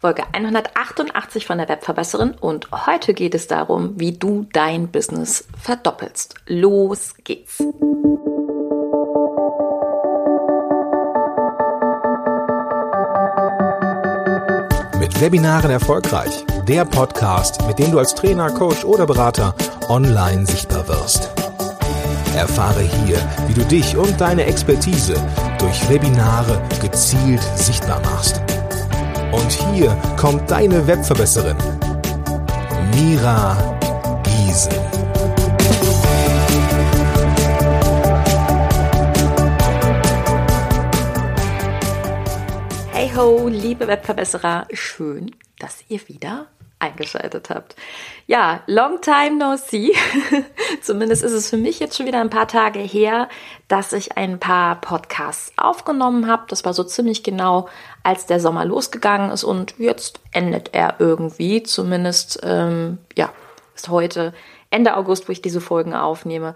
Folge 188 von der Webverbesserin und heute geht es darum, wie du dein Business verdoppelst. Los geht's! Mit Webinaren erfolgreich. Der Podcast, mit dem du als Trainer, Coach oder Berater online sichtbar wirst. Erfahre hier, wie du dich und deine Expertise durch Webinare gezielt sichtbar machst und hier kommt deine Webverbesserin, Mira Giesen. Hey ho, liebe Webverbesserer, schön, dass ihr wieder eingeschaltet habt. Ja, long time no see. Zumindest ist es für mich jetzt schon wieder ein paar Tage her, dass ich ein paar Podcasts aufgenommen habe. Das war so ziemlich genau, als der Sommer losgegangen ist und jetzt endet er irgendwie. Zumindest, ähm, ja, ist heute Ende August, wo ich diese Folgen aufnehme.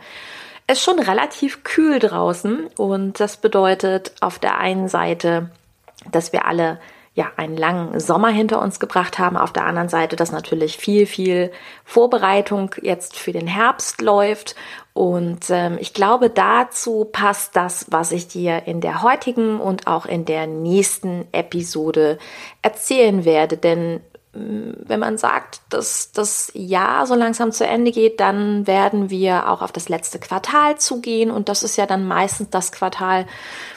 Es ist schon relativ kühl draußen und das bedeutet auf der einen Seite, dass wir alle ja, einen langen Sommer hinter uns gebracht haben. Auf der anderen Seite, dass natürlich viel, viel Vorbereitung jetzt für den Herbst läuft. Und ähm, ich glaube, dazu passt das, was ich dir in der heutigen und auch in der nächsten Episode erzählen werde. Denn wenn man sagt, dass das Jahr so langsam zu Ende geht, dann werden wir auch auf das letzte Quartal zugehen und das ist ja dann meistens das Quartal,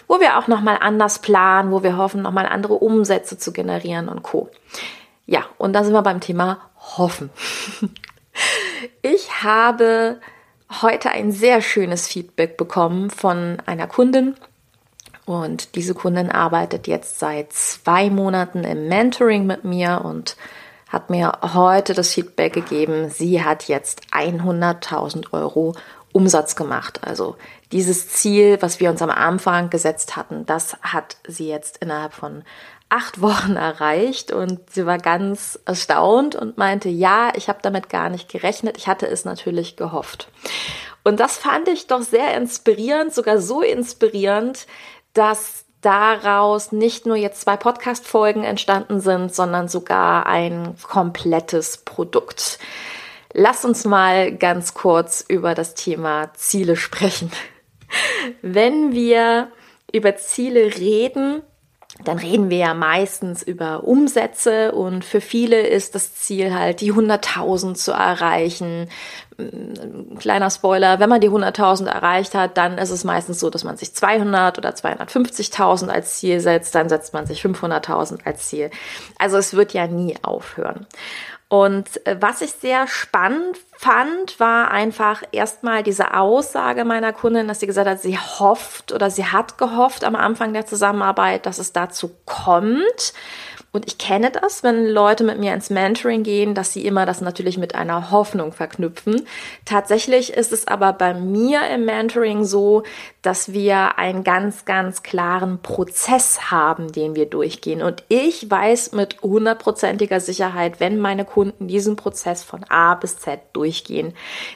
wo wir auch noch mal anders planen, wo wir hoffen, noch mal andere Umsätze zu generieren und co. Ja, und da sind wir beim Thema hoffen. Ich habe heute ein sehr schönes Feedback bekommen von einer Kundin, und diese Kundin arbeitet jetzt seit zwei Monaten im Mentoring mit mir und hat mir heute das Feedback gegeben, sie hat jetzt 100.000 Euro Umsatz gemacht. Also dieses Ziel, was wir uns am Anfang gesetzt hatten, das hat sie jetzt innerhalb von acht Wochen erreicht und sie war ganz erstaunt und meinte, ja, ich habe damit gar nicht gerechnet, ich hatte es natürlich gehofft. Und das fand ich doch sehr inspirierend, sogar so inspirierend, dass daraus nicht nur jetzt zwei Podcast-Folgen entstanden sind, sondern sogar ein komplettes Produkt. Lass uns mal ganz kurz über das Thema Ziele sprechen. Wenn wir über Ziele reden, dann reden wir ja meistens über Umsätze und für viele ist das Ziel halt, die 100.000 zu erreichen. Kleiner Spoiler, wenn man die 100.000 erreicht hat, dann ist es meistens so, dass man sich 200 oder 250.000 als Ziel setzt, dann setzt man sich 500.000 als Ziel. Also es wird ja nie aufhören. Und äh, was ich sehr spannend fand, war einfach erstmal diese Aussage meiner Kundin, dass sie gesagt hat, sie hofft oder sie hat gehofft am Anfang der Zusammenarbeit, dass es dazu kommt. Und ich kenne das, wenn Leute mit mir ins Mentoring gehen, dass sie immer das natürlich mit einer Hoffnung verknüpfen. Tatsächlich ist es aber bei mir im Mentoring so, dass wir einen ganz, ganz klaren Prozess haben, den wir durchgehen. Und ich weiß mit hundertprozentiger Sicherheit, wenn meine Kunden diesen Prozess von A bis Z durchgehen,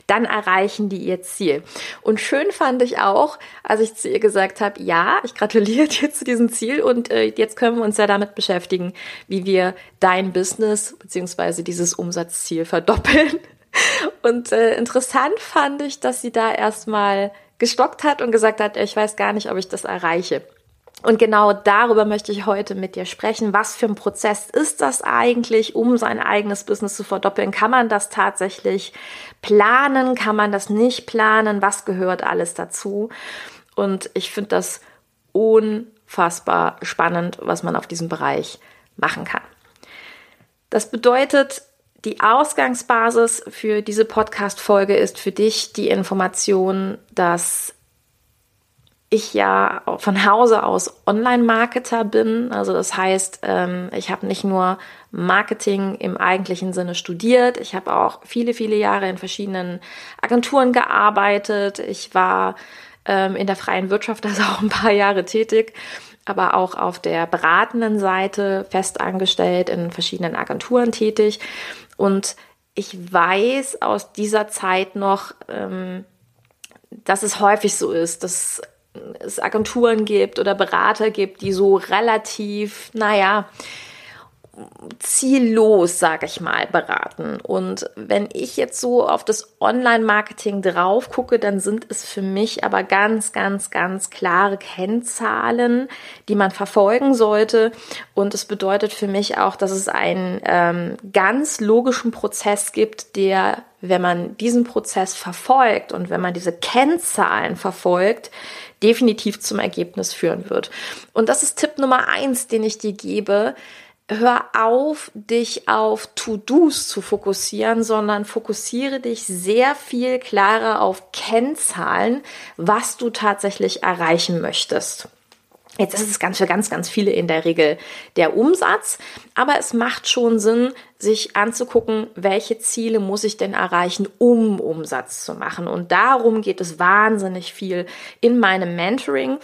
dann erreichen die ihr Ziel. Und schön fand ich auch, als ich zu ihr gesagt habe, ja, ich gratuliere dir zu diesem Ziel und äh, jetzt können wir uns ja damit beschäftigen, wie wir dein Business beziehungsweise dieses Umsatzziel verdoppeln. Und äh, interessant fand ich, dass sie da erstmal gestockt hat und gesagt hat, ich weiß gar nicht, ob ich das erreiche. Und genau darüber möchte ich heute mit dir sprechen. Was für ein Prozess ist das eigentlich, um sein eigenes Business zu verdoppeln? Kann man das tatsächlich planen? Kann man das nicht planen? Was gehört alles dazu? Und ich finde das unfassbar spannend, was man auf diesem Bereich machen kann. Das bedeutet, die Ausgangsbasis für diese Podcast-Folge ist für dich die Information, dass ich ja von Hause aus Online-Marketer bin. Also das heißt, ähm, ich habe nicht nur Marketing im eigentlichen Sinne studiert, ich habe auch viele, viele Jahre in verschiedenen Agenturen gearbeitet. Ich war ähm, in der freien Wirtschaft also auch ein paar Jahre tätig, aber auch auf der beratenden Seite festangestellt in verschiedenen Agenturen tätig. Und ich weiß aus dieser Zeit noch, ähm, dass es häufig so ist, dass es Agenturen gibt oder Berater gibt, die so relativ, naja, ziellos, sage ich mal, beraten. Und wenn ich jetzt so auf das Online-Marketing drauf gucke, dann sind es für mich aber ganz, ganz, ganz klare Kennzahlen, die man verfolgen sollte. Und es bedeutet für mich auch, dass es einen ähm, ganz logischen Prozess gibt, der, wenn man diesen Prozess verfolgt und wenn man diese Kennzahlen verfolgt, definitiv zum Ergebnis führen wird. Und das ist Tipp Nummer eins, den ich dir gebe hör auf, dich auf To-Dos zu fokussieren, sondern fokussiere dich sehr viel klarer auf Kennzahlen, was du tatsächlich erreichen möchtest. Jetzt ist es ganz für ganz, ganz viele in der Regel der Umsatz, aber es macht schon Sinn, sich anzugucken, welche Ziele muss ich denn erreichen, um Umsatz zu machen. Und darum geht es wahnsinnig viel in meinem Mentoring.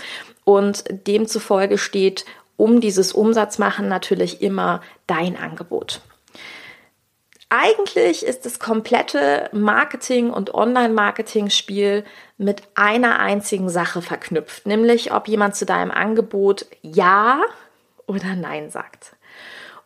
Und demzufolge steht um dieses Umsatzmachen natürlich immer dein Angebot. Eigentlich ist das komplette Marketing- und Online-Marketing-Spiel mit einer einzigen Sache verknüpft, nämlich ob jemand zu deinem Angebot Ja oder Nein sagt.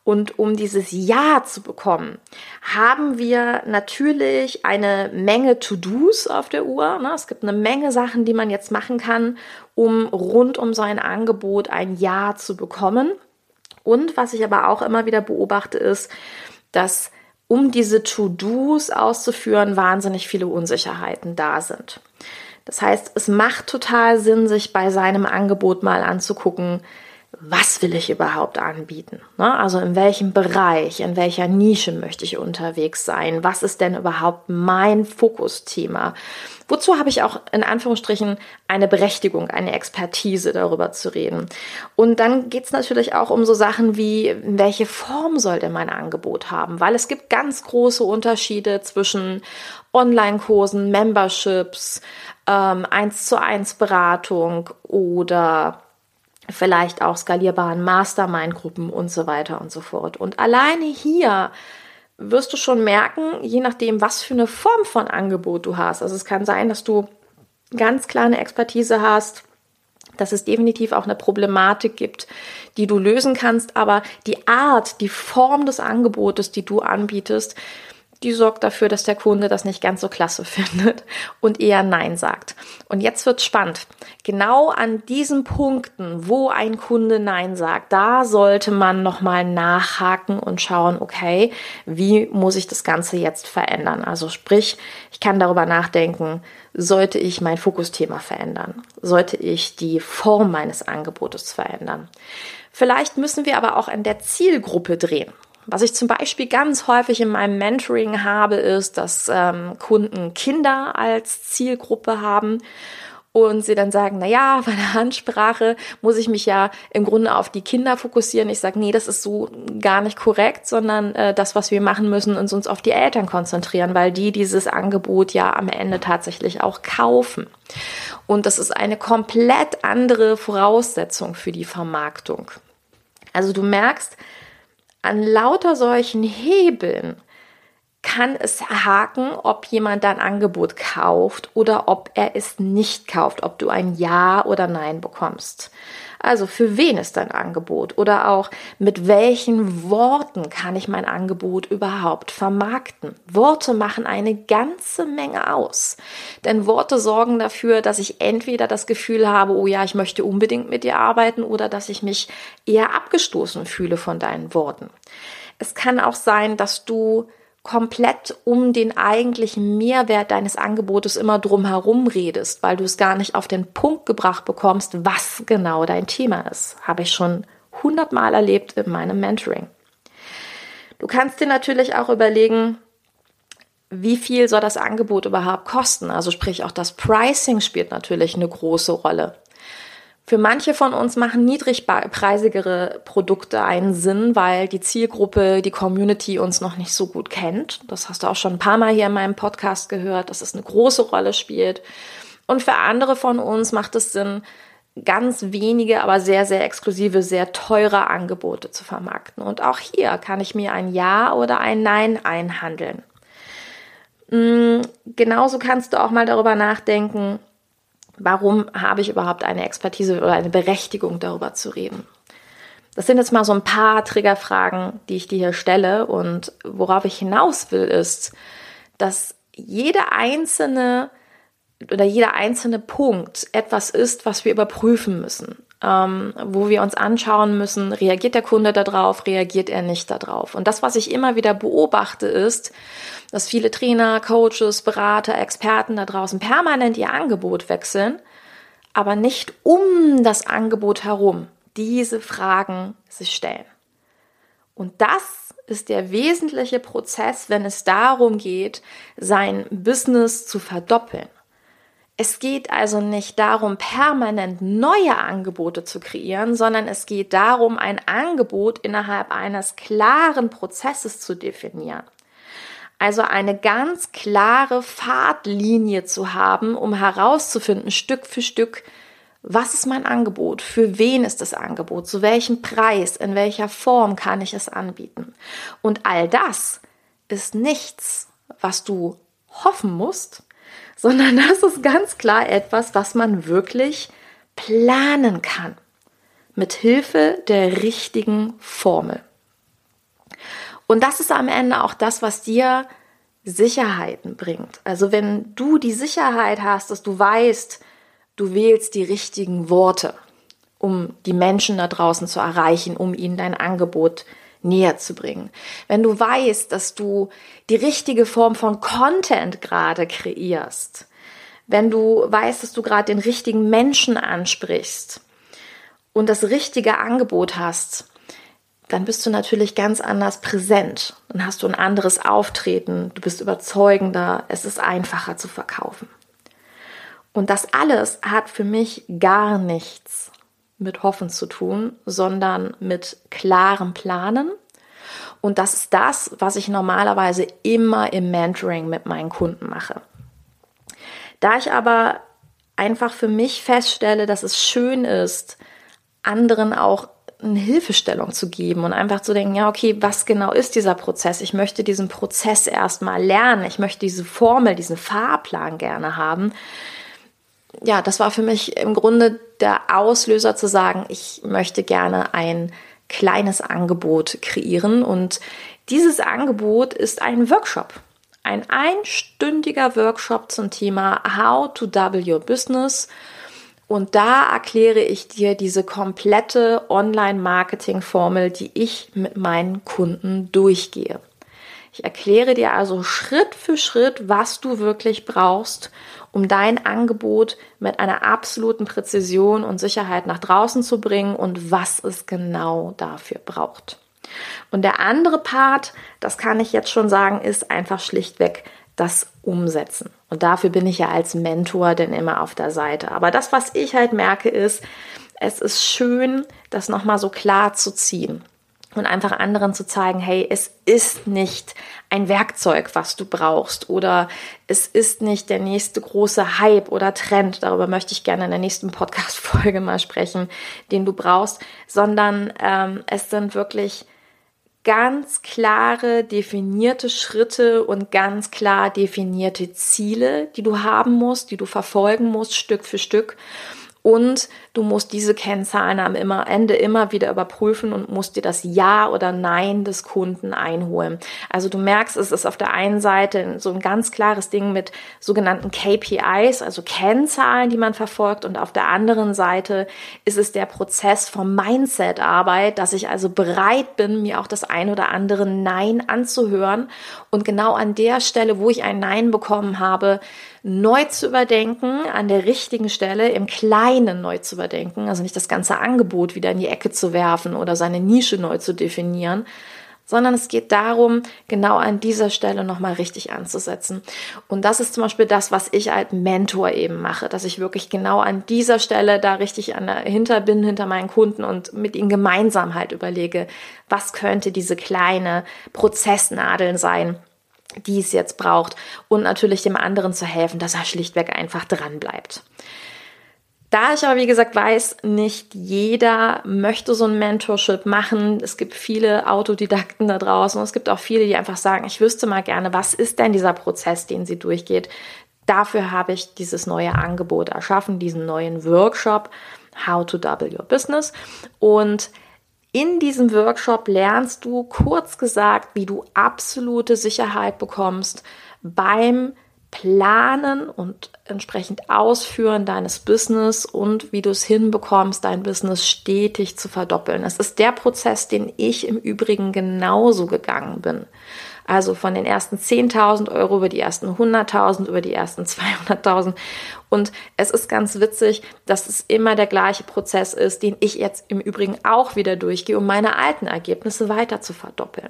Und um dieses Ja zu bekommen, haben wir natürlich eine Menge To-Dos auf der Uhr. Ne? Es gibt eine Menge Sachen, die man jetzt machen kann, um rund um sein Angebot ein Ja zu bekommen. Und was ich aber auch immer wieder beobachte, ist, dass um diese To-Dos auszuführen, wahnsinnig viele Unsicherheiten da sind. Das heißt, es macht total Sinn, sich bei seinem Angebot mal anzugucken, was will ich überhaupt anbieten? Ne? Also in welchem Bereich, in welcher Nische möchte ich unterwegs sein? Was ist denn überhaupt mein Fokusthema? Wozu habe ich auch in Anführungsstrichen eine Berechtigung, eine Expertise darüber zu reden? Und dann geht es natürlich auch um so Sachen wie, welche Form soll denn mein Angebot haben? Weil es gibt ganz große Unterschiede zwischen Online-Kursen, Memberships, ähm, 1 zu 1 Beratung oder vielleicht auch skalierbaren Mastermind-Gruppen und so weiter und so fort. Und alleine hier wirst du schon merken, je nachdem, was für eine Form von Angebot du hast. Also es kann sein, dass du ganz klar eine Expertise hast, dass es definitiv auch eine Problematik gibt, die du lösen kannst, aber die Art, die Form des Angebotes, die du anbietest, die sorgt dafür, dass der Kunde das nicht ganz so klasse findet und eher Nein sagt. Und jetzt wird spannend. Genau an diesen Punkten, wo ein Kunde Nein sagt, da sollte man nochmal nachhaken und schauen, okay, wie muss ich das Ganze jetzt verändern? Also sprich, ich kann darüber nachdenken, sollte ich mein Fokusthema verändern? Sollte ich die Form meines Angebotes verändern? Vielleicht müssen wir aber auch an der Zielgruppe drehen. Was ich zum Beispiel ganz häufig in meinem Mentoring habe, ist, dass ähm, Kunden Kinder als Zielgruppe haben und sie dann sagen, na ja, bei der Ansprache muss ich mich ja im Grunde auf die Kinder fokussieren. Ich sage, nee, das ist so gar nicht korrekt, sondern äh, das, was wir machen müssen, ist uns auf die Eltern konzentrieren, weil die dieses Angebot ja am Ende tatsächlich auch kaufen. Und das ist eine komplett andere Voraussetzung für die Vermarktung. Also du merkst, an lauter solchen Hebeln kann es haken, ob jemand dein Angebot kauft oder ob er es nicht kauft, ob du ein Ja oder Nein bekommst. Also für wen ist dein Angebot oder auch mit welchen Worten kann ich mein Angebot überhaupt vermarkten? Worte machen eine ganze Menge aus. Denn Worte sorgen dafür, dass ich entweder das Gefühl habe, oh ja, ich möchte unbedingt mit dir arbeiten oder dass ich mich eher abgestoßen fühle von deinen Worten. Es kann auch sein, dass du komplett um den eigentlichen Mehrwert deines Angebotes immer drum herum redest, weil du es gar nicht auf den Punkt gebracht bekommst, was genau dein Thema ist. Habe ich schon hundertmal erlebt in meinem Mentoring. Du kannst dir natürlich auch überlegen, wie viel soll das Angebot überhaupt kosten? Also sprich, auch das Pricing spielt natürlich eine große Rolle. Für manche von uns machen niedrigpreisigere Produkte einen Sinn, weil die Zielgruppe, die Community uns noch nicht so gut kennt. Das hast du auch schon ein paar Mal hier in meinem Podcast gehört, dass es eine große Rolle spielt. Und für andere von uns macht es Sinn, ganz wenige, aber sehr, sehr exklusive, sehr teure Angebote zu vermarkten. Und auch hier kann ich mir ein Ja oder ein Nein einhandeln. Mm, genauso kannst du auch mal darüber nachdenken, Warum habe ich überhaupt eine Expertise oder eine Berechtigung darüber zu reden? Das sind jetzt mal so ein paar Triggerfragen, die ich dir hier stelle. Und worauf ich hinaus will, ist, dass jede einzelne oder jeder einzelne Punkt etwas ist, was wir überprüfen müssen, ähm, wo wir uns anschauen müssen, reagiert der Kunde darauf, reagiert er nicht darauf. Und das, was ich immer wieder beobachte, ist, dass viele Trainer, Coaches, Berater, Experten da draußen permanent ihr Angebot wechseln, aber nicht um das Angebot herum diese Fragen sich stellen. Und das ist der wesentliche Prozess, wenn es darum geht, sein Business zu verdoppeln. Es geht also nicht darum, permanent neue Angebote zu kreieren, sondern es geht darum, ein Angebot innerhalb eines klaren Prozesses zu definieren. Also eine ganz klare Fahrtlinie zu haben, um herauszufinden, Stück für Stück, was ist mein Angebot? Für wen ist das Angebot? Zu welchem Preis? In welcher Form kann ich es anbieten? Und all das ist nichts, was du hoffen musst, sondern das ist ganz klar etwas, was man wirklich planen kann. Mit Hilfe der richtigen Formel. Und das ist am Ende auch das, was dir Sicherheiten bringt. Also wenn du die Sicherheit hast, dass du weißt, du wählst die richtigen Worte, um die Menschen da draußen zu erreichen, um ihnen dein Angebot näher zu bringen. Wenn du weißt, dass du die richtige Form von Content gerade kreierst, wenn du weißt, dass du gerade den richtigen Menschen ansprichst und das richtige Angebot hast, dann bist du natürlich ganz anders präsent. Dann hast du ein anderes Auftreten, du bist überzeugender, es ist einfacher zu verkaufen. Und das alles hat für mich gar nichts mit Hoffen zu tun, sondern mit klarem Planen. Und das ist das, was ich normalerweise immer im Mentoring mit meinen Kunden mache. Da ich aber einfach für mich feststelle, dass es schön ist, anderen auch eine Hilfestellung zu geben und einfach zu denken, ja, okay, was genau ist dieser Prozess? Ich möchte diesen Prozess erstmal lernen. Ich möchte diese Formel, diesen Fahrplan gerne haben ja, das war für mich im Grunde der Auslöser zu sagen, ich möchte gerne ein kleines Angebot kreieren und dieses Angebot ist ein Workshop. Ein einstündiger Workshop zum Thema How to Double Your Business. Und da erkläre ich dir diese komplette Online-Marketing-Formel, die ich mit meinen Kunden durchgehe. Ich erkläre dir also Schritt für Schritt, was du wirklich brauchst, um dein Angebot mit einer absoluten Präzision und Sicherheit nach draußen zu bringen und was es genau dafür braucht. Und der andere Part, das kann ich jetzt schon sagen, ist einfach schlichtweg das Umsetzen. Und dafür bin ich ja als Mentor denn immer auf der Seite. Aber das, was ich halt merke, ist, es ist schön, das nochmal so klar zu ziehen und einfach anderen zu zeigen, hey, es ist nicht ein Werkzeug, was du brauchst oder es ist nicht der nächste große Hype oder Trend, darüber möchte ich gerne in der nächsten Podcast-Folge mal sprechen, den du brauchst, sondern ähm, es sind wirklich ganz klare, definierte Schritte und ganz klar definierte Ziele, die du haben musst, die du verfolgen musst, Stück für Stück. Und du musst diese Kennzahlen am Ende immer wieder überprüfen und musst dir das Ja oder Nein des Kunden einholen. Also du merkst, es ist auf der einen Seite so ein ganz klares Ding mit sogenannten KPIs, also Kennzahlen, die man verfolgt. Und auf der anderen Seite ist es der Prozess vom Mindset-Arbeit, dass ich also bereit bin, mir auch das ein oder andere Nein anzuhören. Und genau an der Stelle, wo ich ein Nein bekommen habe, neu zu überdenken, an der richtigen Stelle im Kleinen neu zu überdenken, also nicht das ganze Angebot wieder in die Ecke zu werfen oder seine Nische neu zu definieren, sondern es geht darum, genau an dieser Stelle nochmal richtig anzusetzen. Und das ist zum Beispiel das, was ich als Mentor eben mache, dass ich wirklich genau an dieser Stelle da richtig an dahinter bin, hinter meinen Kunden und mit ihnen gemeinsam halt überlege, was könnte diese kleine Prozessnadeln sein, die es jetzt braucht und natürlich dem anderen zu helfen, dass er schlichtweg einfach dran bleibt. Da ich aber, wie gesagt, weiß, nicht jeder möchte so ein Mentorship machen. Es gibt viele Autodidakten da draußen und es gibt auch viele, die einfach sagen, ich wüsste mal gerne, was ist denn dieser Prozess, den sie durchgeht. Dafür habe ich dieses neue Angebot erschaffen, diesen neuen Workshop, How to Double Your Business. Und In diesem Workshop lernst du kurz gesagt, wie du absolute Sicherheit bekommst beim Planen und entsprechend Ausführen deines Business und wie du es hinbekommst, dein Business stetig zu verdoppeln. Es ist der Prozess, den ich im Übrigen genauso gegangen bin. Also von den ersten 10.000 Euro über die ersten 100.000, über die ersten 200.000. Und es ist ganz witzig, dass es immer der gleiche Prozess ist, den ich jetzt im Übrigen auch wieder durchgehe, um meine alten Ergebnisse weiter zu verdoppeln.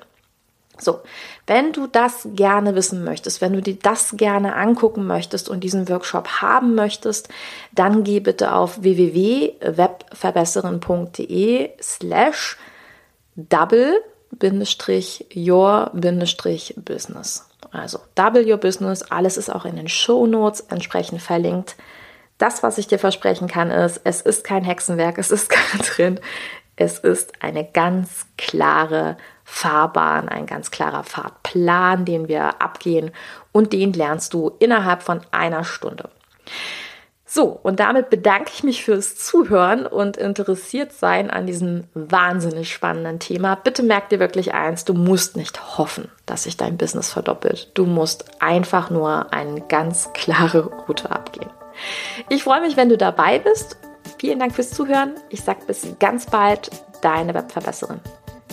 So, wenn du das gerne wissen möchtest, wenn du dir das gerne angucken möchtest und diesen Workshop haben möchtest, dann geh bitte auf www.webverbesseren.de slash double your-business. Also double your business, alles ist auch in den Show Notes entsprechend verlinkt. Das, was ich dir versprechen kann, ist, es ist kein Hexenwerk, es ist kein Trend, es ist eine ganz klare Fahrbahn, ein ganz klarer Fahrplan, den wir abgehen und den lernst du innerhalb von einer Stunde. So, und damit bedanke ich mich fürs Zuhören und interessiert sein an diesem wahnsinnig spannenden Thema. Bitte merk dir wirklich eins, du musst nicht hoffen, dass sich dein Business verdoppelt. Du musst einfach nur eine ganz klare Route abgehen. Ich freue mich, wenn du dabei bist. Vielen Dank fürs Zuhören. Ich sage bis ganz bald, deine Webverbesserin.